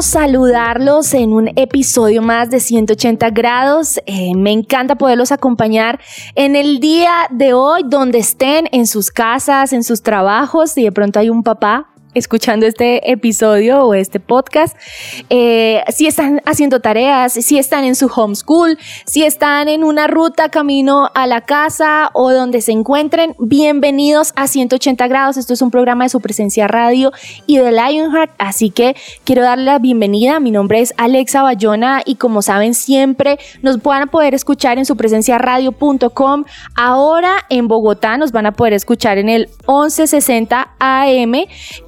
saludarlos en un episodio más de 180 grados. Eh, me encanta poderlos acompañar en el día de hoy, donde estén, en sus casas, en sus trabajos. Si de pronto hay un papá escuchando este episodio o este podcast, eh, si están haciendo tareas, si están en su homeschool, si están en una ruta camino a la casa o donde se encuentren, bienvenidos a 180 grados. Esto es un programa de su presencia radio y de Lionheart, así que quiero darle la bienvenida. Mi nombre es Alexa Bayona y como saben siempre nos van a poder escuchar en su presencia radio.com. Ahora en Bogotá nos van a poder escuchar en el 1160 AM.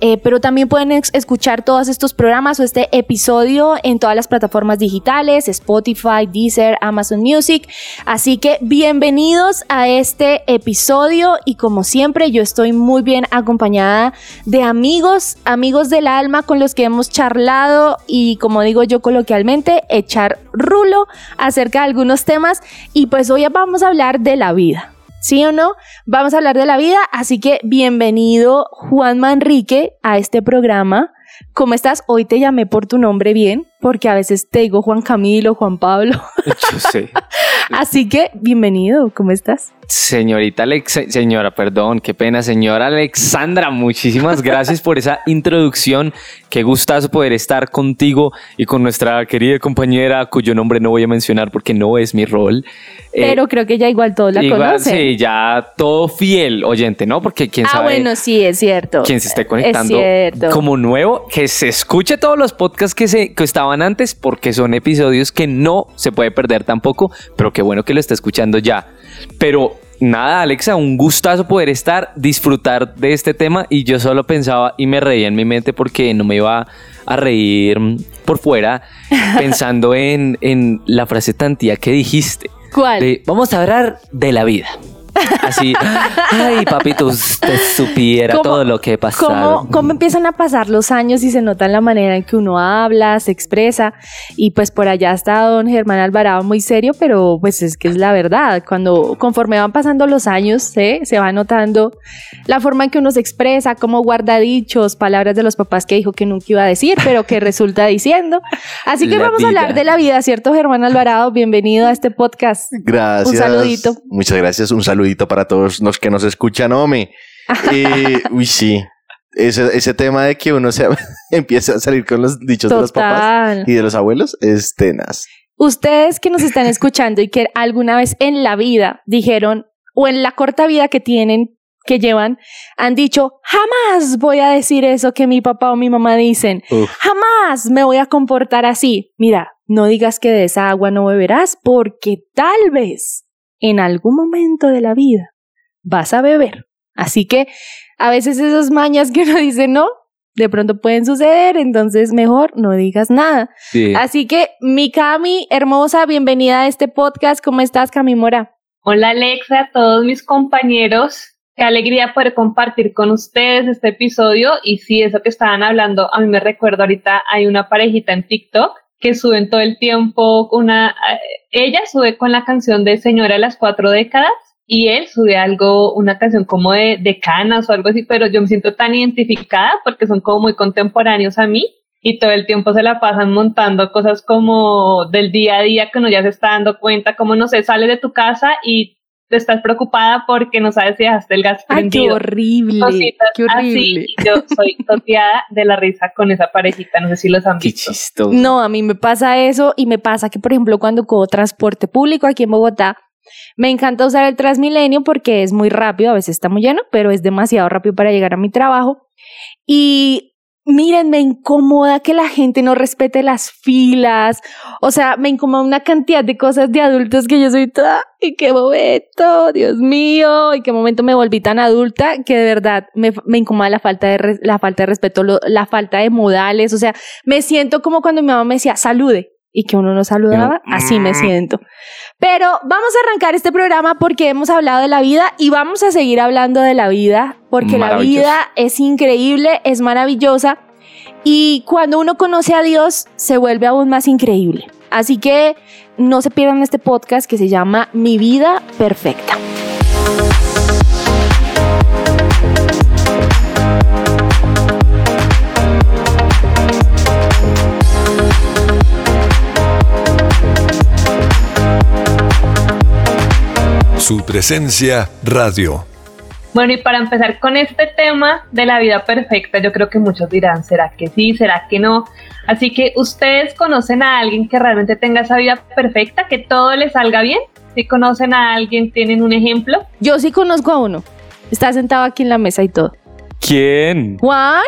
Eh, pero también pueden escuchar todos estos programas o este episodio en todas las plataformas digitales, Spotify, Deezer, Amazon Music. Así que bienvenidos a este episodio y como siempre yo estoy muy bien acompañada de amigos, amigos del alma con los que hemos charlado y como digo yo coloquialmente, echar rulo acerca de algunos temas y pues hoy vamos a hablar de la vida. ¿Sí o no? Vamos a hablar de la vida, así que bienvenido Juan Manrique a este programa. ¿Cómo estás? Hoy te llamé por tu nombre bien, porque a veces te digo Juan Camilo, Juan Pablo. Yo sé. Así que, bienvenido, ¿cómo estás? Señorita Alex, señora, perdón, qué pena, señora Alexandra, muchísimas gracias por esa introducción. Qué gustazo poder estar contigo y con nuestra querida compañera, cuyo nombre no voy a mencionar porque no es mi rol. Eh, Pero creo que ya igual todos la igual, Sí, ya todo fiel oyente, ¿no? Porque quién ah, sabe. Ah, bueno, sí, es cierto. Quien se esté conectando como nuevo, que se escuche todos los podcasts que, se, que estaban antes, porque son episodios que no se puede perder tampoco, pero qué bueno que lo está escuchando ya. Pero nada, Alexa, un gustazo poder estar, disfrutar de este tema y yo solo pensaba y me reía en mi mente porque no me iba a reír por fuera pensando en, en la frase tantía que dijiste. ¿Cuál? vamos a hablar de la vida. Así, ay, papito, usted supiera todo lo que pasa. ¿cómo, ¿Cómo empiezan a pasar los años y se nota la manera en que uno habla, se expresa? Y pues por allá está don Germán Alvarado muy serio, pero pues es que es la verdad. Cuando, conforme van pasando los años, se va notando la forma en que uno se expresa, cómo guarda dichos, palabras de los papás que dijo que nunca iba a decir, pero que resulta diciendo. Así que vamos a hablar de la vida, ¿cierto, Germán Alvarado? Bienvenido a este podcast. Gracias. Un saludito. Muchas gracias. Un saludo para todos los que nos escuchan, hombre. Eh, uy, sí. Ese, ese tema de que uno se empieza a salir con los dichos de los papás y de los abuelos es tenaz. Ustedes que nos están escuchando y que alguna vez en la vida dijeron, o en la corta vida que tienen, que llevan, han dicho, jamás voy a decir eso que mi papá o mi mamá dicen, jamás me voy a comportar así. Mira, no digas que de esa agua no beberás porque tal vez en algún momento de la vida vas a beber. Así que a veces esas mañas que uno dice no, de pronto pueden suceder, entonces mejor no digas nada. Así que mi Cami, hermosa, bienvenida a este podcast. ¿Cómo estás, Cami Mora? Hola Alexa, todos mis compañeros. Qué alegría poder compartir con ustedes este episodio. Y sí, eso que estaban hablando, a mí me recuerdo ahorita, hay una parejita en TikTok que suben todo el tiempo una, ella sube con la canción de Señora las cuatro décadas y él sube algo, una canción como de, de canas o algo así, pero yo me siento tan identificada porque son como muy contemporáneos a mí y todo el tiempo se la pasan montando cosas como del día a día que uno ya se está dando cuenta, como no sé, sales de tu casa y estás preocupada porque no sabes si dejaste el gas prendido. Ay, qué horrible. qué horrible. Así, yo soy toteada de la risa con esa parejita, no sé si los han visto. Qué chistoso. No, a mí me pasa eso y me pasa que, por ejemplo, cuando cojo transporte público aquí en Bogotá, me encanta usar el Transmilenio porque es muy rápido, a veces está muy lleno, pero es demasiado rápido para llegar a mi trabajo. Y miren, me incomoda que la gente no respete las filas. O sea, me incomoda una cantidad de cosas de adultos que yo soy toda, y qué momento, Dios mío, y qué momento me volví tan adulta que de verdad me, me incomoda la falta de, la falta de respeto, la falta de modales. O sea, me siento como cuando mi mamá me decía, salude y que uno no saludaba, así me mm. siento. Pero vamos a arrancar este programa porque hemos hablado de la vida y vamos a seguir hablando de la vida porque la vida es increíble, es maravillosa y cuando uno conoce a Dios se vuelve aún más increíble. Así que no se pierdan este podcast que se llama Mi vida perfecta. Su presencia radio. Bueno, y para empezar con este tema de la vida perfecta, yo creo que muchos dirán, ¿será que sí? ¿Será que no? Así que ustedes conocen a alguien que realmente tenga esa vida perfecta, que todo le salga bien. Si conocen a alguien, tienen un ejemplo. Yo sí conozco a uno. Está sentado aquí en la mesa y todo. ¿Quién? Juan.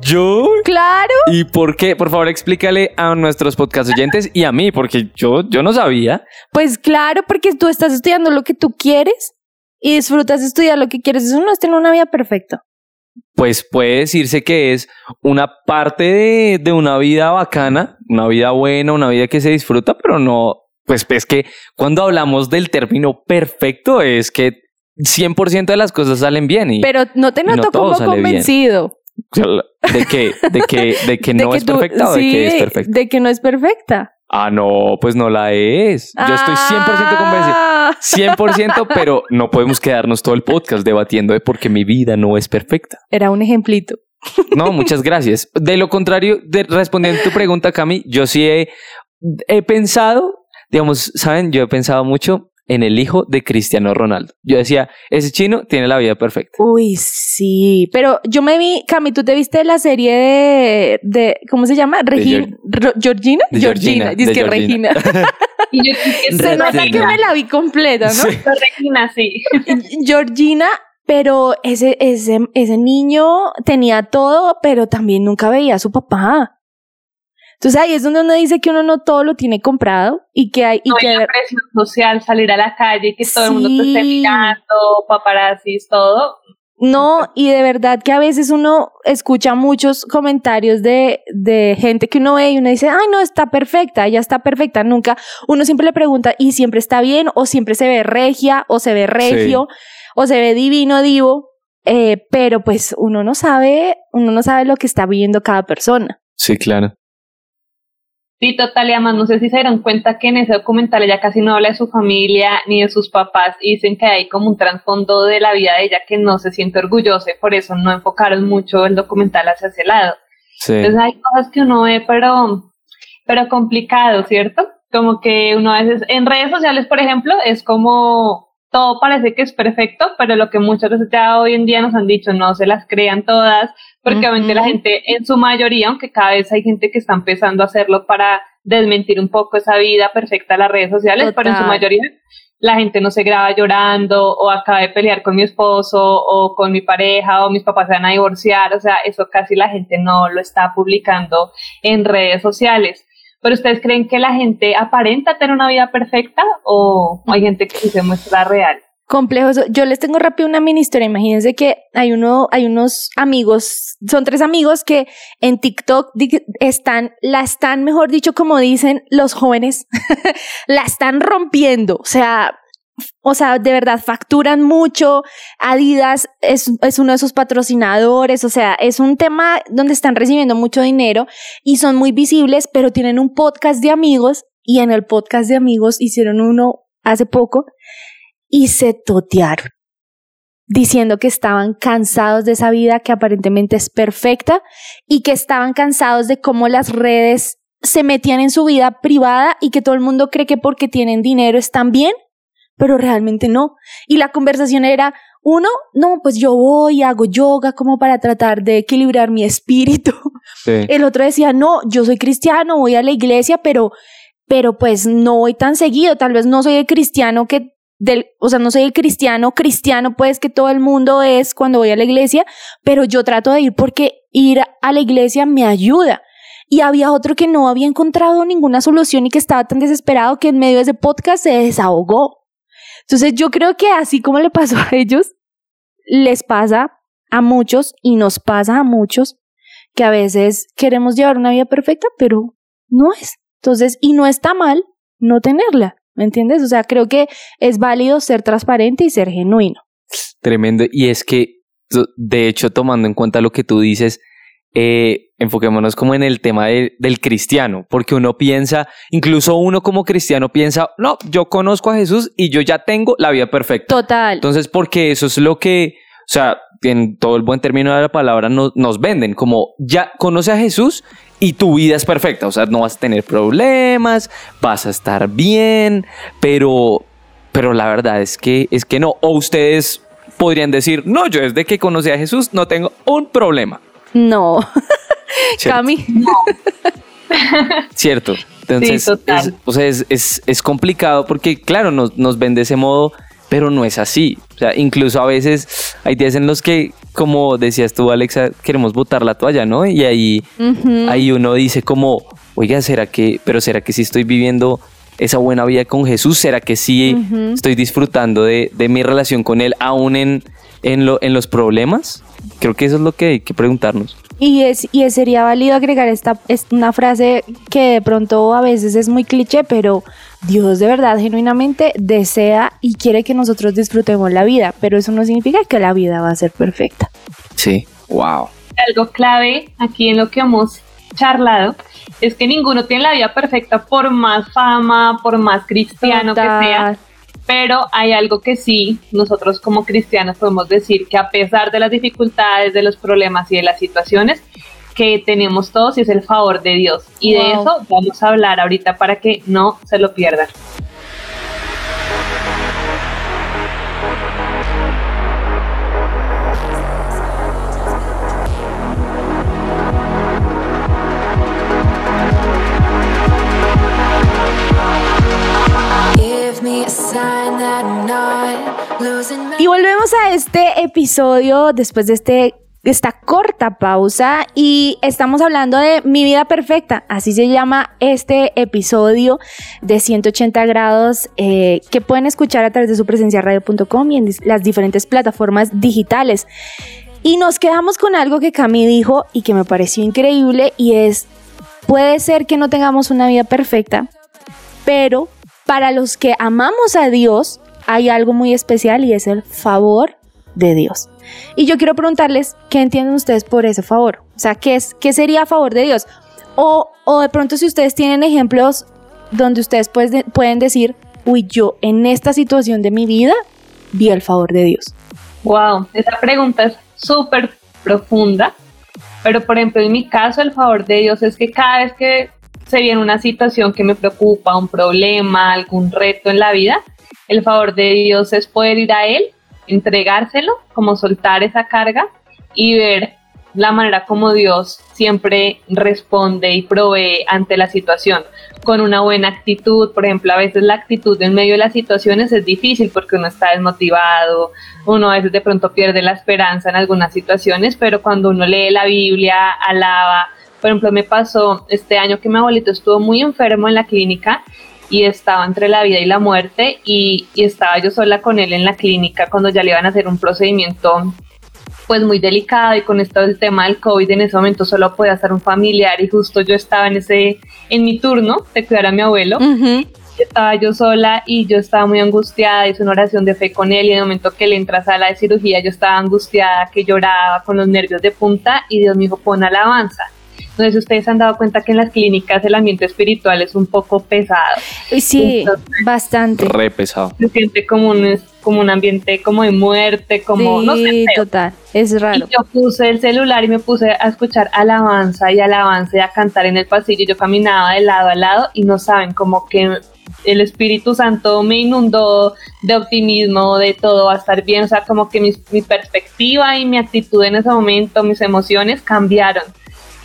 ¿Yo? Claro. ¿Y por qué? Por favor, explícale a nuestros podcast oyentes y a mí, porque yo, yo no sabía. Pues claro, porque tú estás estudiando lo que tú quieres y disfrutas de estudiar lo que quieres. Eso no es tener una vida perfecta. Pues puede decirse que es una parte de, de una vida bacana, una vida buena, una vida que se disfruta, pero no, pues es que cuando hablamos del término perfecto es que 100% de las cosas salen bien. Y, pero no te noto como convencido. ¿De que, de que, de que no es perfecta o de que es perfecta? De que no es perfecta. Ah, no, pues no la es. Yo estoy 100% convencido. 100%, ah. pero no podemos quedarnos todo el podcast debatiendo de por qué mi vida no es perfecta. Era un ejemplito. No, muchas gracias. De lo contrario, de, respondiendo a tu pregunta, Cami, yo sí he, he pensado, digamos, ¿saben? Yo he pensado mucho en el hijo de Cristiano Ronaldo. Yo decía, ese chino tiene la vida perfecta. Uy, sí, pero yo me vi, Cami, ¿tú te viste la serie de, de ¿cómo se llama? Regina, Georgina, Georgina, dice que Regina. y yo, se nota que me la vi completa, ¿no? Regina, sí. Georgina pero ese, ese, ese niño tenía todo, pero también nunca veía a su papá. Entonces ahí es donde uno dice que uno no todo lo tiene comprado y que hay... Y que... la presión social, salir a la calle, que todo el mundo te esté mirando, paparazzis, todo. No, y de verdad que a veces uno escucha muchos comentarios de, de gente que uno ve y uno dice, ay, no, está perfecta, ella está perfecta. Nunca, uno siempre le pregunta, ¿y siempre está bien? ¿O siempre se ve regia? ¿O se ve regio? ¿O se ve divino, divo? Eh, pero pues uno no sabe, uno no sabe lo que está viviendo cada persona. Sí, claro. Sí, total, y además no sé si se dieron cuenta que en ese documental ella casi no habla de su familia ni de sus papás y dicen que hay como un trasfondo de la vida de ella que no se siente orgullosa y por eso no enfocaron mucho el documental hacia ese lado. Entonces hay cosas que uno ve, pero, pero complicado, ¿cierto? Como que uno a veces, en redes sociales, por ejemplo, es como todo parece que es perfecto, pero lo que muchas veces ya hoy en día nos han dicho, no se las crean todas, porque obviamente la gente en su mayoría, aunque cada vez hay gente que está empezando a hacerlo para desmentir un poco esa vida perfecta de las redes sociales, pero en su mayoría la gente no se graba llorando o acaba de pelear con mi esposo o con mi pareja o mis papás se van a divorciar, o sea, eso casi la gente no lo está publicando en redes sociales. Pero ustedes creen que la gente aparenta tener una vida perfecta o hay gente que se muestra real? Complejo Yo les tengo rápido una mini historia. Imagínense que hay uno, hay unos amigos, son tres amigos que en TikTok están, la están, mejor dicho, como dicen los jóvenes, la están rompiendo. O sea, o sea, de verdad facturan mucho. Adidas es, es, uno de sus patrocinadores. O sea, es un tema donde están recibiendo mucho dinero y son muy visibles, pero tienen un podcast de amigos y en el podcast de amigos hicieron uno hace poco y se totearon, diciendo que estaban cansados de esa vida que aparentemente es perfecta y que estaban cansados de cómo las redes se metían en su vida privada y que todo el mundo cree que porque tienen dinero están bien, pero realmente no. Y la conversación era, uno, no, pues yo voy, hago yoga como para tratar de equilibrar mi espíritu. El otro decía, no, yo soy cristiano, voy a la iglesia, pero, pero pues no voy tan seguido, tal vez no soy el cristiano que del, o sea, no soy el cristiano, cristiano pues que todo el mundo es cuando voy a la iglesia, pero yo trato de ir porque ir a la iglesia me ayuda. Y había otro que no había encontrado ninguna solución y que estaba tan desesperado que en medio de ese podcast se desahogó. Entonces yo creo que así como le pasó a ellos, les pasa a muchos y nos pasa a muchos que a veces queremos llevar una vida perfecta, pero no es. Entonces, y no está mal no tenerla, ¿me entiendes? O sea, creo que es válido ser transparente y ser genuino. Tremendo. Y es que, de hecho, tomando en cuenta lo que tú dices, eh, enfoquémonos como en el tema del cristiano, porque uno piensa, incluso uno como cristiano piensa, no, yo conozco a Jesús y yo ya tengo la vida perfecta. Total. Entonces, porque eso es lo que, o sea, en todo el buen término de la palabra, nos venden como ya conoce a Jesús y tu vida es perfecta, o sea, no vas a tener problemas, vas a estar bien, pero, pero la verdad es que, es que no. O ustedes podrían decir, no, yo desde que conocí a Jesús no tengo un problema. No. Cami. No. Cierto. Entonces, es, o sea, es, es, complicado porque, claro, nos, nos ven de ese modo, pero no es así. O sea, incluso a veces hay días en los que, como decías tú, Alexa, queremos botar la toalla, ¿no? Y ahí, ahí uno dice como, oiga, ¿será que, pero será que sí estoy viviendo esa buena vida con Jesús? ¿Será que sí estoy disfrutando de, de, mi relación con Él aún en, en, lo, en los problemas? Creo que eso es lo que hay que preguntarnos. Y, es, y sería válido agregar esta, es una frase que de pronto a veces es muy cliché, pero Dios de verdad genuinamente desea y quiere que nosotros disfrutemos la vida, pero eso no significa que la vida va a ser perfecta. Sí, wow. Algo clave aquí en lo que hemos charlado es que ninguno tiene la vida perfecta por más fama, por más cristiano que sea pero hay algo que sí, nosotros como cristianos podemos decir que a pesar de las dificultades, de los problemas y de las situaciones que tenemos todos, y es el favor de Dios. Y de eso vamos a hablar ahorita para que no se lo pierdan. Y volvemos a este episodio después de este esta corta pausa y estamos hablando de Mi vida perfecta, así se llama este episodio de 180 grados eh, que pueden escuchar a través de su presencia radio.com y en las diferentes plataformas digitales. Y nos quedamos con algo que Cami dijo y que me pareció increíble y es, puede ser que no tengamos una vida perfecta, pero para los que amamos a Dios, hay algo muy especial y es el favor de Dios. Y yo quiero preguntarles, ¿qué entienden ustedes por ese favor? O sea, ¿qué, es, qué sería favor de Dios? O, o de pronto si ustedes tienen ejemplos donde ustedes pueden decir, uy, yo en esta situación de mi vida vi el favor de Dios. Wow, esa pregunta es súper profunda, pero por ejemplo en mi caso el favor de Dios es que cada vez que se viene una situación que me preocupa, un problema, algún reto en la vida, el favor de Dios es poder ir a Él, entregárselo, como soltar esa carga y ver la manera como Dios siempre responde y provee ante la situación con una buena actitud. Por ejemplo, a veces la actitud en medio de las situaciones es difícil porque uno está desmotivado, uno a veces de pronto pierde la esperanza en algunas situaciones, pero cuando uno lee la Biblia, alaba, por ejemplo, me pasó este año que mi abuelito estuvo muy enfermo en la clínica y estaba entre la vida y la muerte y, estaba yo sola con él en la clínica cuando ya le iban a hacer un procedimiento pues muy delicado y con esto del tema del COVID en ese momento solo podía estar un familiar y justo yo estaba en ese, en mi turno de cuidar a mi abuelo. Estaba yo sola y yo estaba muy angustiada, hice una oración de fe con él y en el momento que él entra a sala de cirugía yo estaba angustiada, que lloraba con los nervios de punta y Dios me dijo pon alabanza. No sé ustedes han dado cuenta que en las clínicas el ambiente espiritual es un poco pesado. Sí, bastante. Re pesado. Se siente como un, como un ambiente como de muerte, como... no sé, total, es raro. Y yo puse el celular y me puse a escuchar alabanza y alabanza y a cantar en el pasillo. Yo caminaba de lado a lado y no saben, como que el Espíritu Santo me inundó de optimismo, de todo va a estar bien, o sea, como que mi, mi perspectiva y mi actitud en ese momento, mis emociones cambiaron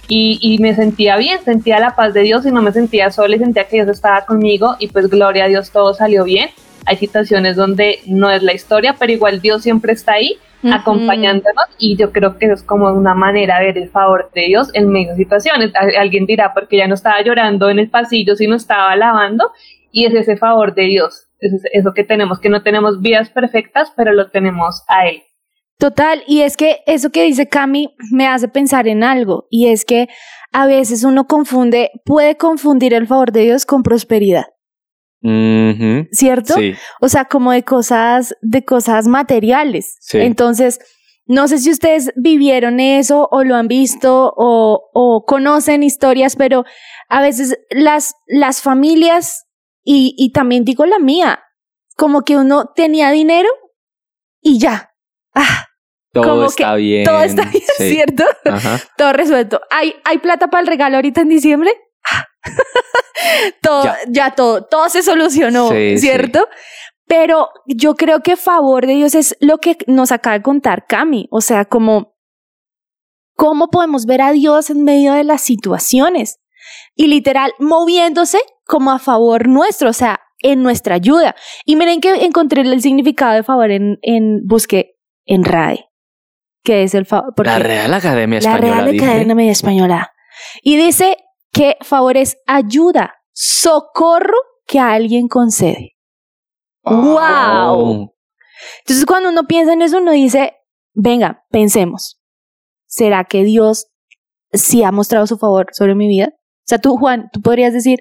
y, me sentía bien, sentía la paz de Dios y no me sentía sola y sentía que Dios estaba conmigo y pues gloria a Dios todo salió bien. hay situaciones donde no es la historia, pero igual Dios siempre está ahí acompañándonos y yo creo que es como una manera de ver el favor de Dios en medio de situaciones. Alguien dirá, porque ya no estaba llorando en el pasillo, sino estaba lavando y es ese favor de Dios, es eso que tenemos, que no tenemos vidas perfectas, pero lo tenemos a Él. Total, y es que eso que dice Cami me hace pensar en algo, y es que a veces uno confunde, puede confundir el favor de Dios con prosperidad. ¿Cierto? O sea, como de cosas, de cosas materiales. Entonces, no sé si ustedes vivieron eso o lo han visto o, o conocen historias, pero a veces las, las familias, y, y también digo la mía, como que uno tenía dinero y ya. Ah, todo está bien. Todo está bien, ¿cierto? Todo resuelto. ¿Hay, ¿Hay plata para el regalo ahorita en diciembre? todo, ya. todo, todo se solucionó, ¿cierto? Pero yo creo que favor de Dios es lo que nos acaba de contar Cami. O sea, como, ¿cómo podemos ver a Dios en medio de las situaciones? Y literal, moviéndose como a favor nuestro, o sea, en nuestra ayuda. Y miren que encontré el significado de favor en, en busqué en RAE, que es el favor. La Real Academia Española. La Real Academia Española. Y dice que favor es ayuda, socorro que alguien concede. ¡Wow! Entonces, cuando uno piensa en eso, uno dice, venga, pensemos. ¿Será que Dios sí ha mostrado su favor sobre mi vida? O sea, tú, Juan, tú podrías decir,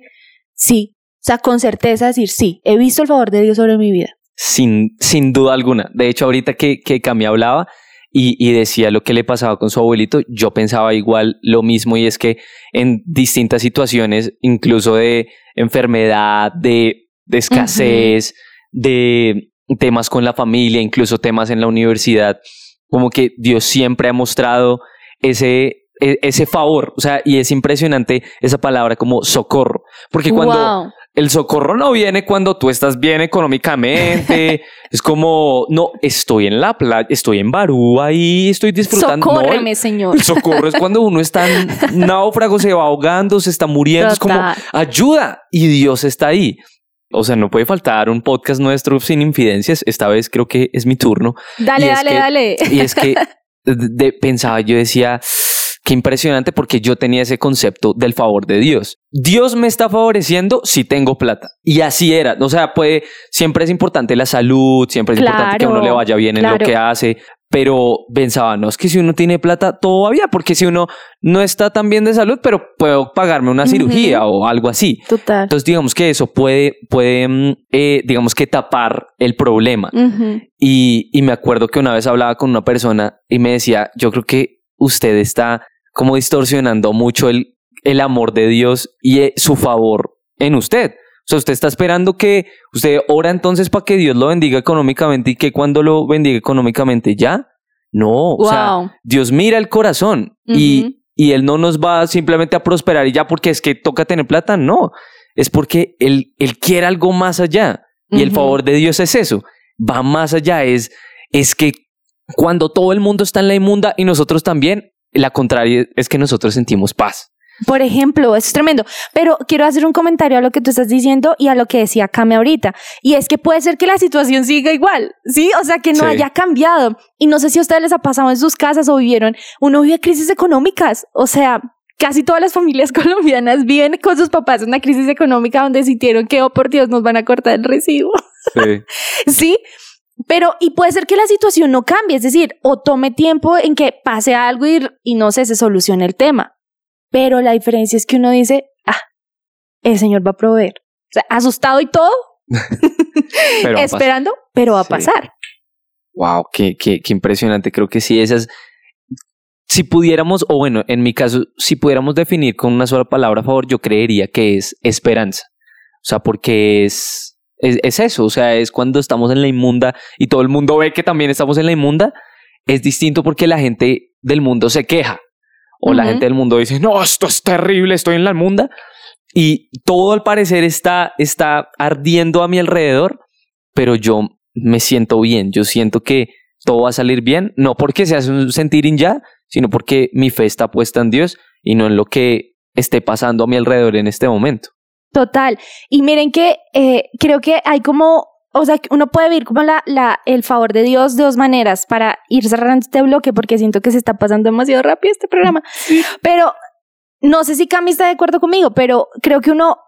sí. O sea, con certeza decir, sí, he visto el favor de Dios sobre mi vida. Sin, sin duda alguna. De hecho, ahorita que, que Cami hablaba, y, decía lo que le pasaba con su abuelito, yo pensaba igual lo mismo y es que en distintas situaciones, incluso de enfermedad, de, escasez, de temas con la familia, incluso temas en la universidad, como que Dios siempre ha mostrado ese, e, ese favor, o sea, y es impresionante esa palabra como socorro, porque cuando, el socorro no viene cuando tú estás bien económicamente. es como, no, estoy en la playa, estoy en Barú ahí, estoy disfrutando. Socórreme, señor. El socorro es cuando uno está en náufrago, se va ahogando, se está muriendo. Es como, ayuda. Y Dios está ahí. O sea, no puede faltar un podcast nuestro sin infidencias. Esta vez creo que es mi turno. Dale, dale, dale. Y es que pensaba, yo decía, Qué impresionante porque yo tenía ese concepto del favor de Dios. Dios me está favoreciendo si tengo plata. Y así era. O sea, puede, siempre es importante la salud, siempre es importante que a uno le vaya bien en lo que hace. Pero pensaba, no es que si uno tiene plata, todo va bien, porque si uno no está tan bien de salud, pero puedo pagarme una cirugía o algo así. Total. Entonces, digamos que eso puede, puede mm, eh, digamos que tapar el problema. y, y me acuerdo que una vez hablaba con una persona y me decía, yo creo que usted está como distorsionando mucho el, el amor de Dios y eh, su favor en usted. O sea, usted está esperando que usted ora entonces para que Dios lo bendiga económicamente y que cuando lo bendiga económicamente ya. No, o sea, Dios mira el corazón y, y Él no nos va simplemente a prosperar y ya porque es que toca tener plata, no. Es porque Él, él quiere algo más allá. Y el favor de Dios es eso. Va más allá, es, es que cuando todo el mundo está en la inmunda y nosotros también, la contraria es que nosotros sentimos paz. Por ejemplo, eso es tremendo. Pero quiero hacer un comentario a lo que tú estás diciendo y a lo que decía Kame ahorita. Y es que puede ser que la situación siga igual, ¿sí? O sea, que no haya cambiado. Y no sé si a ustedes les ha pasado en sus casas o vivieron, uno vive crisis económicas. O sea, casi todas las familias colombianas viven con sus papás una crisis económica donde sintieron que, oh, por Dios, nos van a cortar el recibo. Sí. ¿Sí? Pero, y puede ser que la situación no cambie, es decir, o tome tiempo en que pase algo y, y no sé, se solucione el tema. Pero la diferencia es que uno dice, ah, el Señor va a proveer. O sea, asustado y todo, esperando, pero va a pasar. Wow, qué, qué, qué impresionante. Creo que sí, esas. Si pudiéramos, o bueno, en mi caso, si pudiéramos definir con una sola palabra a favor, yo creería que es esperanza. O sea, porque es es, eso, o sea, es cuando estamos en la inmunda y todo el mundo ve que también estamos en la inmunda, es distinto porque la gente del mundo se queja o la gente del mundo dice, no, esto es terrible, estoy en la inmunda y todo al parecer está, está ardiendo a mi alrededor, pero yo me siento bien, yo siento que todo va a salir bien, no porque se hace un sentir ya, sino porque mi fe está puesta en Dios y no en lo que esté pasando a mi alrededor en este momento. Total. Y miren que eh, creo que hay como o sea, uno puede vivir como la, la, el favor de Dios de dos maneras para ir cerrando este bloque porque siento que se está pasando demasiado rápido este programa. Pero no sé si Cami está de acuerdo conmigo, pero creo que uno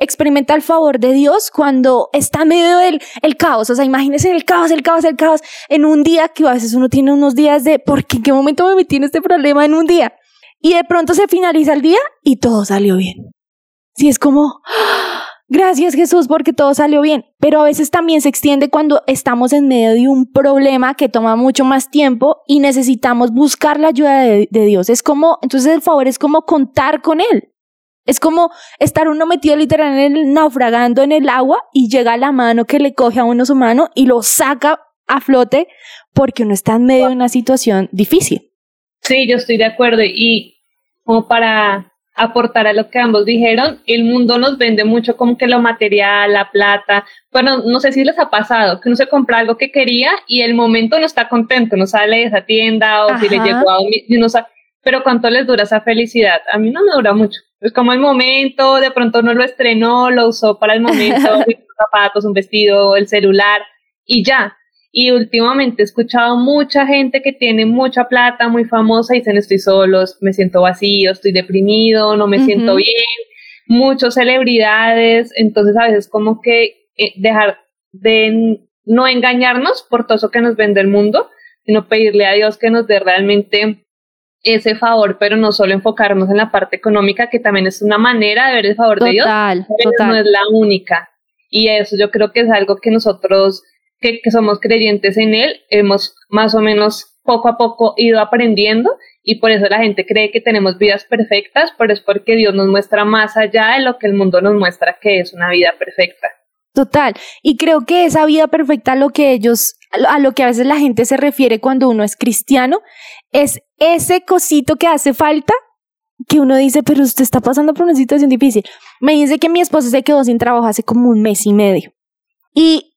experimenta el favor de Dios cuando está en medio del el caos. O sea, imagínense el caos, el caos, el caos en un día que a veces uno tiene unos días de, ¿por qué en qué momento me metí en este problema en un día? Y de pronto se finaliza el día y todo salió bien. Sí, es como, gracias Jesús porque todo salió bien. Pero a veces también se extiende cuando estamos en medio de un problema que toma mucho más tiempo y necesitamos buscar la ayuda de, de Dios. Es como, entonces el favor es como contar con Él. Es como estar uno metido literal en el naufragando en el agua y llega la mano que le coge a uno su mano y lo saca a flote porque uno está en medio de una situación difícil. Sí, yo estoy de acuerdo y como para aportar a lo que ambos dijeron, el mundo nos vende mucho como que lo material, la plata. Bueno, no sé si les ha pasado que uno se compra algo que quería y el momento no está contento, no sale de esa tienda o si le llegó a un, no sabe, pero cuánto les dura esa felicidad. A mí no me dura mucho. Es como el momento, de pronto no lo estrenó, lo usó para el momento, zapatos, un vestido, el celular y ya. Y últimamente he escuchado mucha gente que tiene mucha plata, muy famosa, y dicen estoy solo, me siento vacío, estoy deprimido, no me siento bien. Muchas celebridades, entonces a veces como que eh, dejar de no engañarnos por todo eso que nos vende el mundo, sino pedirle a Dios que nos dé realmente ese favor, pero no solo enfocarnos en la parte económica, que también es una manera de ver el favor de Dios, pero no es la única. Y eso yo creo que es algo que nosotros, que, que somos creyentes en Él, hemos más o menos poco a poco ido aprendiendo y por eso la gente cree que tenemos vidas perfectas, pero es porque Dios nos muestra más allá de lo que el mundo nos muestra que es una vida perfecta. Total. Y creo que esa vida perfecta, lo que ellos, a lo que a veces la gente se refiere cuando uno es cristiano, es ese cosito que hace falta que uno dice, pero usted está pasando por una situación difícil. Me dice que mi esposo se quedó sin trabajo hace como un mes y medio. Y,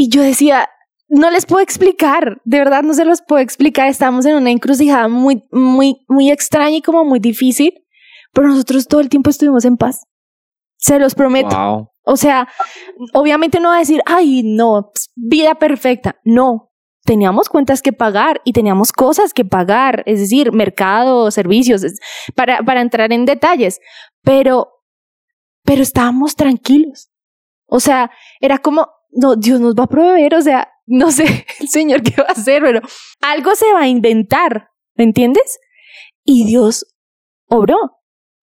y yo decía, no les puedo explicar, de verdad no se los puedo explicar. Estamos en una encrucijada muy, muy, muy extraña y como muy difícil, pero nosotros todo el tiempo estuvimos en paz. Se los prometo. O sea, obviamente no va a decir, ay, no, vida perfecta. No, teníamos cuentas que pagar y teníamos cosas que pagar, es decir, mercado, servicios, para, para entrar en detalles, pero, pero estábamos tranquilos. O sea, era como, no, Dios nos va a proveer, o sea, no sé el Señor qué va a hacer, pero algo se va a inventar, ¿me entiendes? Y Dios obró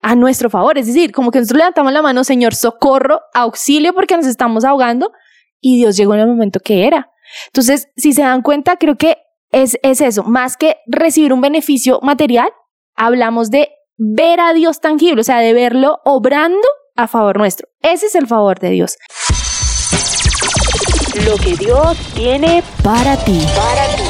a nuestro favor, es decir, como que nosotros levantamos la mano, Señor, socorro, auxilio porque nos estamos ahogando, y Dios llegó en el momento que era. Entonces, si se dan cuenta, creo que es, es eso, más que recibir un beneficio material, hablamos de ver a Dios tangible, o sea, de verlo obrando a favor nuestro. Ese es el favor de Dios. Lo que Dios tiene para ti. Para ti.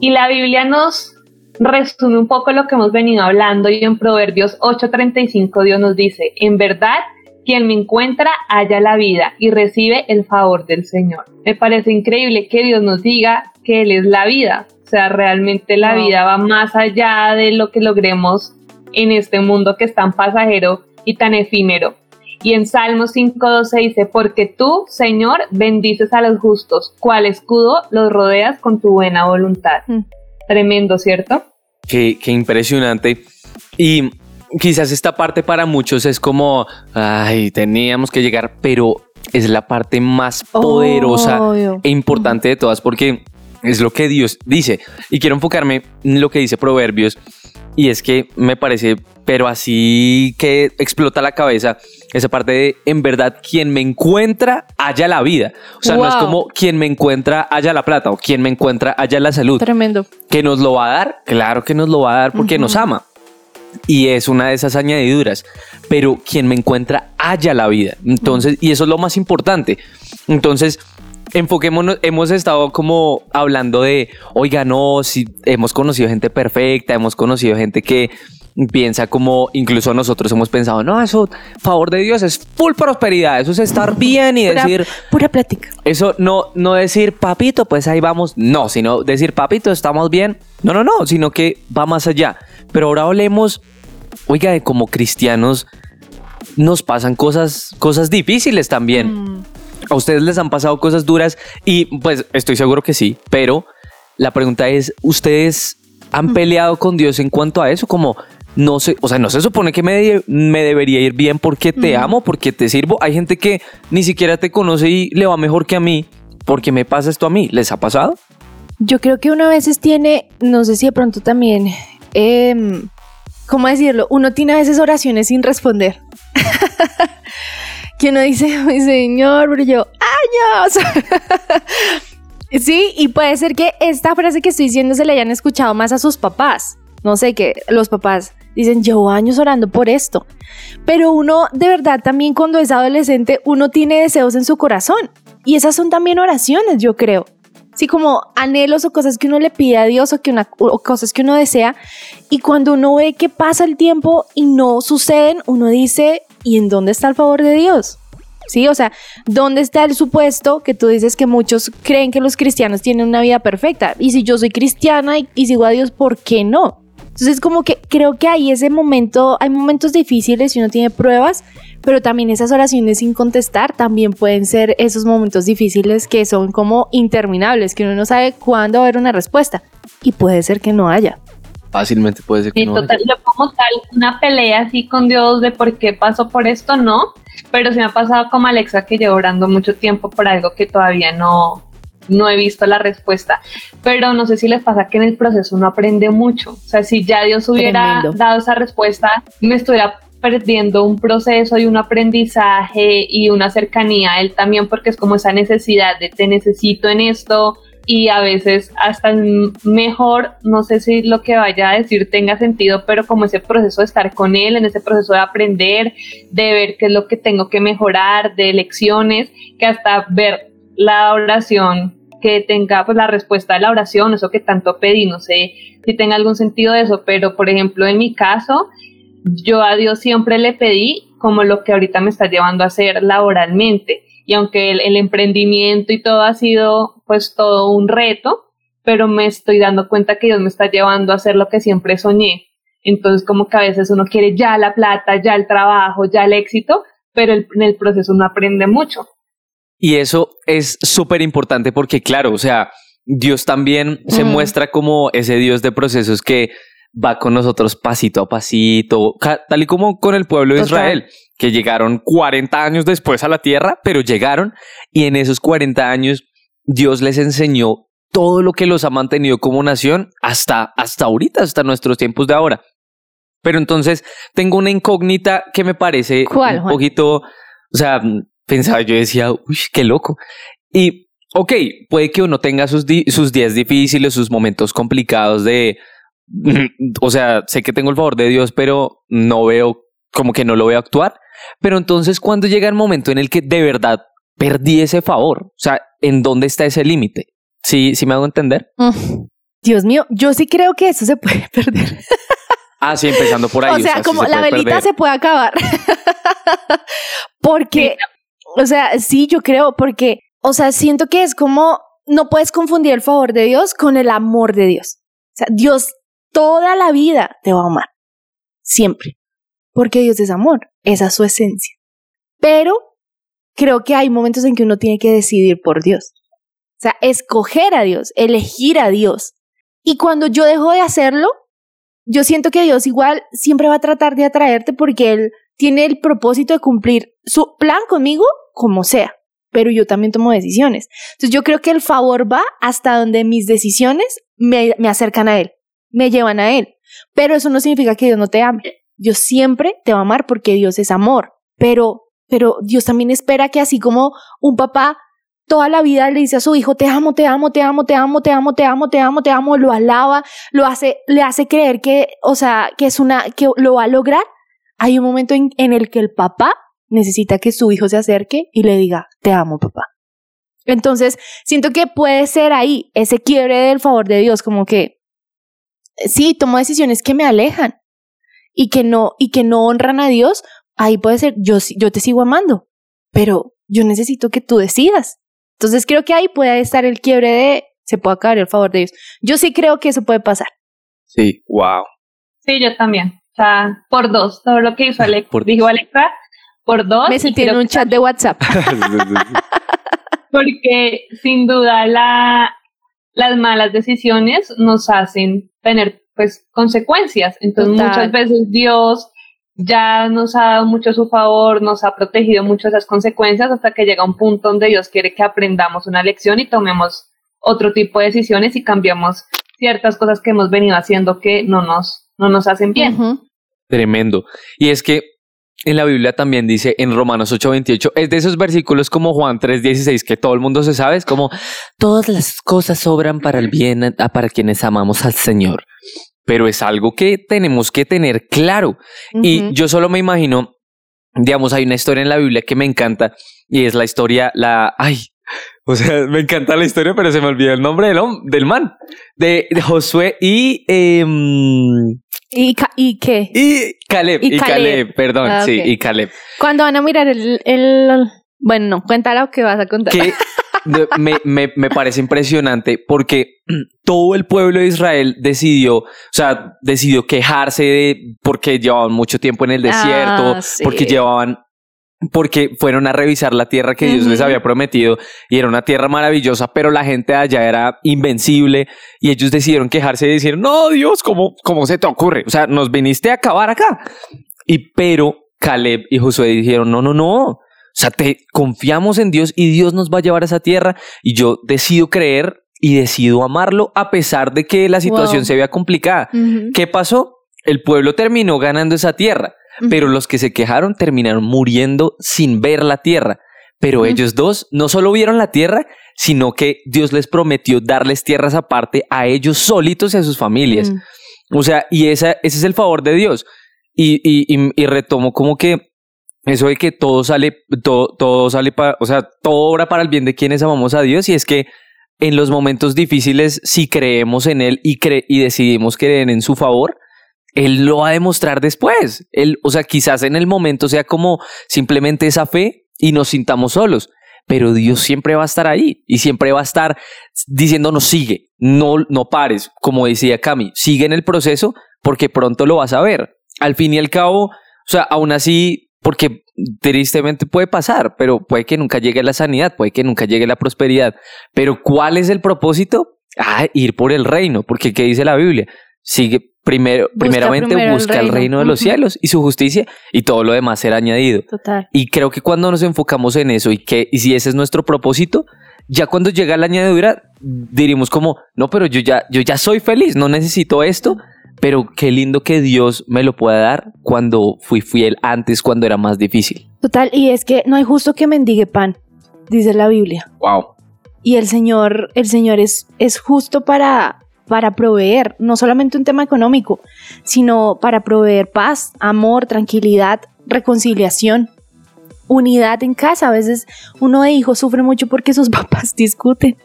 Y la Biblia nos resume un poco lo que hemos venido hablando y en Proverbios 8:35 Dios nos dice, en verdad, quien me encuentra halla la vida y recibe el favor del Señor. Me parece increíble que Dios nos diga que Él es la vida, sea, realmente la vida va más allá de lo que logremos en este mundo que es tan pasajero y tan efímero. Y en Salmos 5.12 dice, porque tú, Señor, bendices a los justos, cual escudo los rodeas con tu buena voluntad. Mm. Tremendo, ¿cierto? Qué, impresionante. Y quizás esta parte para muchos es como, ay, teníamos que llegar, pero es la parte más poderosa e importante de todas porque es lo que Dios dice. Y quiero enfocarme en lo que dice Proverbios y es que me parece, pero así que explota la cabeza esa parte de en verdad quien me encuentra haya la vida. O sea, no es como quien me encuentra haya la plata o quien me encuentra haya la salud. Tremendo. Que nos lo va a dar, claro que nos lo va a dar porque nos ama. Y es una de esas añadiduras. Pero quien me encuentra haya la vida. Entonces, y eso es lo más importante. Entonces, enfoquémonos, hemos estado como hablando de, oiga, no, si hemos conocido gente perfecta, hemos conocido gente que piensa como incluso nosotros hemos pensado, no, eso, favor de Dios, es full prosperidad, eso es estar bien y decir... Pura plática. Eso no, no decir, papito, pues ahí vamos, no, sino decir, papito, estamos bien. No, no, no, sino que va más allá. Pero ahora hablemos, oiga, de como cristianos nos pasan cosas, cosas difíciles también. Mm. ¿A ustedes les han pasado cosas duras? Y pues estoy seguro que sí, pero la pregunta es, ¿ustedes han peleado con Dios en cuanto a eso? Como, no sé, o sea, no se supone que me, me debería ir bien porque te mm. amo, porque te sirvo. Hay gente que ni siquiera te conoce y le va mejor que a mí porque me pasa esto a mí. ¿Les ha pasado? Yo creo que uno a veces tiene, no sé si de pronto también, eh, ¿cómo decirlo? Uno tiene a veces oraciones sin responder. que uno dice, mi señor, pero yo, años. sí, y puede ser que esta frase que estoy diciendo se le hayan escuchado más a sus papás. No sé, que los papás dicen, llevo años orando por esto. Pero uno, de verdad, también cuando es adolescente, uno tiene deseos en su corazón. Y esas son también oraciones, yo creo. Sí, como anhelos o cosas que uno le pide a Dios o, que una, o cosas que uno desea. Y cuando uno ve que pasa el tiempo y no suceden, uno dice, ¿y en dónde está el favor de Dios? ¿sí? O sea, ¿dónde está el supuesto que tú dices que muchos creen que los cristianos tienen una vida perfecta? Y si yo soy cristiana y, sigo a Dios, ¿por qué no? Entonces, como que creo que hay ese momento, hay momentos difíciles y uno tiene pruebas, pero también esas oraciones sin contestar también pueden ser esos momentos difíciles que son como interminables, que uno no sabe cuándo va a haber una respuesta y puede ser que no haya. Fácilmente puede ser que no total, haya. como tal, una pelea así con Dios de por qué pasó por esto, no, pero se me ha pasado como Alexa que llevo orando mucho tiempo por algo que todavía no, no he visto la respuesta. Pero no sé si les pasa que en el proceso uno aprende mucho. O sea, si ya Dios hubiera dado esa respuesta, me estuviera perdiendo un proceso y un aprendizaje y una cercanía a Él también, porque es como esa necesidad de te necesito en esto, y a veces hasta mejor, no sé si lo que vaya a decir tenga sentido, pero como ese proceso de estar con él, en ese proceso de aprender, de ver qué es lo que tengo que mejorar, de lecciones, que hasta ver la oración que tenga pues la respuesta de la oración, eso que tanto pedí, no sé si tenga algún sentido eso, pero por ejemplo en mi caso, yo a Dios siempre le pedí como lo que ahorita me está llevando a hacer laboralmente y aunque el, emprendimiento y todo ha sido pues todo un reto, pero me estoy dando cuenta que Dios me está llevando a hacer lo que siempre soñé. Entonces como que a veces uno quiere ya la plata, ya el trabajo, ya el éxito, pero en el proceso uno aprende mucho. Y eso es súper importante porque claro, o sea, Dios también se muestra como ese Dios de procesos que va con nosotros pasito a pasito, tal y como con el pueblo de Israel que llegaron 40 años después a la tierra, pero llegaron y en esos 40 años Dios les enseñó todo lo que los ha mantenido como nación hasta, hasta ahorita, hasta nuestros tiempos de ahora. Pero entonces tengo una incógnita que me parece un poquito, o sea, pensaba, yo decía, uy, qué loco. Y, ok, puede que uno tenga sus, sus días difíciles, sus momentos complicados de, o sea, sé que tengo el favor de Dios, pero no veo, como que no lo veo actuar. Pero entonces, cuando llega el momento en el que de verdad perdí ese favor? O sea, ¿en dónde está ese límite? ¿Sí, ¿Sí me hago entender? Mm. Dios mío, yo sí creo que eso se puede perder. Ah, sí, empezando por ahí. O sea, como la velita se puede acabar. porque, o sea, sí, yo creo, porque, o sea, siento que es como, no puedes confundir el favor de Dios con el amor de Dios. O sea, Dios toda la vida te va a amar. Siempre porque Dios es amor, esa es su esencia. Pero creo que hay momentos en que uno tiene que decidir por Dios. O sea, escoger a Dios, elegir a Dios. Y cuando yo dejo de hacerlo, yo siento que Dios igual siempre va a tratar de atraerte porque Él tiene el propósito de cumplir su plan conmigo como sea. Pero yo también tomo decisiones. Entonces yo creo que el favor va hasta donde mis decisiones me, me acercan a Él, me llevan a Él. Pero eso no significa que Dios no te ame. Dios siempre te va a amar porque Dios es amor, pero, pero Dios también espera que así como un papá toda la vida le dice a su hijo, te amo, te amo, te amo, te amo, te amo, te amo, te amo, te amo, lo alaba, lo hace, le hace creer que, o sea, que es una, que lo va a lograr. Hay un momento en, en el que el papá necesita que su hijo se acerque y le diga, te amo, papá. Entonces, siento que puede ser ahí ese quiebre del favor de Dios, como que sí, tomo decisiones que me alejan y que no y que no honran a Dios, ahí puede ser yo yo te sigo amando, pero yo necesito que tú decidas. Entonces, creo que ahí puede estar el quiebre de se puede acabar el favor de Dios. Yo sí creo que eso puede pasar. Sí, wow. Sí, yo también. O sea, por dos, todo lo que hizo Alex, dijo Alexa, por dos. Me sentí en un chat de WhatsApp. Porque sin duda la, las malas decisiones nos hacen tener pues consecuencias. Entonces muchas veces Dios ya nos ha dado mucho su favor, nos ha protegido mucho esas consecuencias hasta que llega un punto donde Dios quiere que aprendamos una lección y tomemos otro tipo de decisiones y cambiamos ciertas cosas que hemos venido haciendo que no nos, no nos hacen bien. Tremendo. Y es que en la Biblia también dice en Romanos 8:28, es de esos versículos como Juan 3:16 que todo el mundo se sabe, es como todas las cosas sobran para el bien para quienes amamos al Señor. Pero es algo que tenemos que tener claro. Y yo solo me imagino, digamos, hay una historia en la Biblia que me encanta y es la historia, la, ay, o sea, me encanta la historia, pero se me olvidó el nombre del, del man, de, Josué y... Em, ¿Y, ¿Y qué? Y Caleb, y, Caleb. perdón, ah, sí, y Caleb. Cuando van a mirar el, el... Bueno, no, cuéntalo que vas a contar. Que me, me, me, parece impresionante porque todo el pueblo de Israel decidió, o sea, decidió quejarse de porque llevaban mucho tiempo en el desierto, ah, porque llevaban porque fueron a revisar la tierra que Dios les había prometido y era una tierra maravillosa, pero la gente de allá era invencible y ellos decidieron quejarse y decir, no, Dios, ¿cómo, cómo se te ocurre? O sea, nos viniste a acabar acá. Y pero Caleb y Josué dijeron, no, no, no. O sea, te confiamos en Dios y Dios nos va a llevar a esa tierra y yo decido creer y decido amarlo a pesar de que la situación se vea complicada. ¿Qué pasó? El pueblo terminó ganando esa tierra pero los que se quejaron terminaron muriendo sin ver la tierra. Pero ellos dos no solo vieron la tierra, sino que Dios les prometió darles tierras aparte a ellos solitos y a sus familias. O sea, y esa, ese es el favor de Dios. Y, y, y, retomo como que eso de que todo sale, todo, todo sale para, o sea, todo obra para el bien de quienes amamos a Dios. Y es que en los momentos difíciles, si creemos en Él y, cre y decidimos creer en su favor, él lo va a demostrar después. Él, o sea, quizás en el momento sea como simplemente esa fe y nos sintamos solos, pero Dios siempre va a estar ahí y siempre va a estar diciéndonos sigue, no, no pares, como decía Cami, sigue en el proceso porque pronto lo vas a ver. Al fin y al cabo, o sea, aún así, porque tristemente puede pasar, pero puede que nunca llegue la sanidad, puede que nunca llegue la prosperidad. Pero ¿cuál es el propósito? Ah, ir por el reino, porque ¿qué dice la Biblia? Sigue, primero, primeramente busca el reino, de los cielos y su justicia y todo lo demás será añadido. Total. Y creo que cuando nos enfocamos en eso y que y si ese es nuestro propósito, ya cuando llega la añadidura diríamos como, no, pero yo ya yo ya soy feliz, no necesito esto, pero qué lindo que Dios me lo pueda dar cuando fui fiel antes cuando era más difícil. Total, y es que no hay justo que mendigue pan, dice la Biblia. Wow. Y el Señor, el Señor es, es justo para para proveer no solamente un tema económico, sino para proveer paz, amor, tranquilidad, reconciliación, unidad en casa. A veces uno de hijos sufre mucho porque sus papás discuten.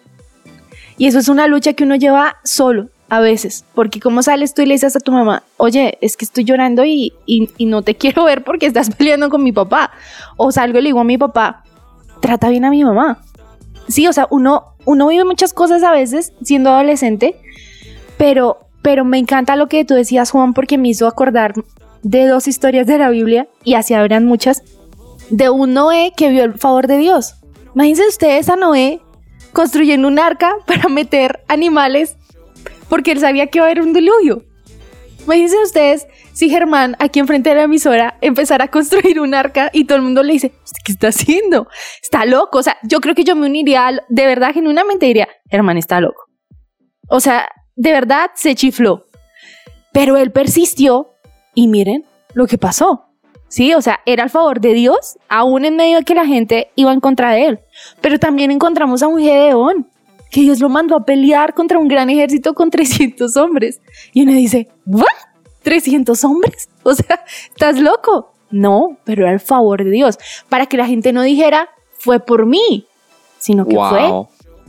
Y eso es una lucha que uno lleva solo a veces, porque como sales tú y le dices a tu mamá, oye, es que estoy llorando y, y, no te quiero ver porque estás peleando con mi papá. O salgo y le digo a mi papá, trata bien a mi mamá. Sí, o sea, uno, uno vive muchas cosas a veces siendo adolescente pero, pero me encanta lo que tú decías, Juan, porque me hizo acordar de dos historias de la Biblia, y así habrán muchas, de un Noé que vio el favor de Dios. Imagínense ustedes a Noé construyendo un arca para meter animales porque él sabía que iba a haber un diluvio. Imagínense ustedes si Germán, aquí enfrente de la emisora, empezara a construir un arca y todo el mundo le dice, ¿qué está haciendo? Está loco. O sea, yo creo que yo me uniría, de verdad, genuinamente diría, Germán está loco. O sea, de verdad se chifló. Pero él persistió y miren lo que pasó. Sí, o sea, era al favor de Dios, aún en medio de que la gente iba en contra de él. Pero también encontramos a un Gedeón, que Dios lo mandó a pelear contra un gran ejército con 300 hombres. Y uno dice, ¿what? ¿300 hombres? O sea, ¿estás loco? No, pero era al favor de Dios, para que la gente no dijera, fue por mí, sino que fue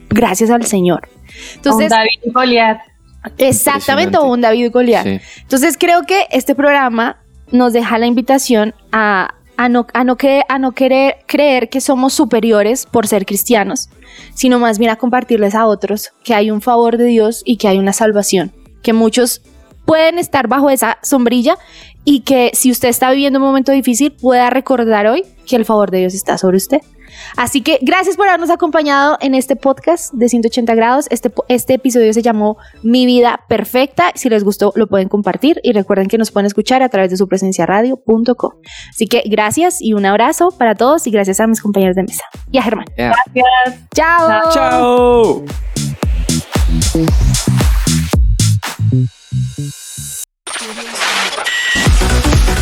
gracias al Señor. Entonces, un David Goliat. Exactamente, un David Goliat. Entonces creo que este programa nos deja la invitación a, no, a, no que, a no querer creer que somos superiores por ser cristianos, sino más bien a compartirles a otros que hay un favor de Dios y que hay una salvación, que muchos pueden estar bajo esa sombrilla y que si usted está viviendo un momento difícil pueda recordar hoy que el favor de Dios está sobre usted. Así que gracias por habernos acompañado en este podcast de 180 grados. Este, este episodio se llamó Mi vida perfecta. Si les gustó, lo pueden compartir y recuerden que nos pueden escuchar a través de su presencia radio.com. Así que gracias y un abrazo para todos y gracias a mis compañeros de mesa y a Germán. Gracias. Chao. Chao.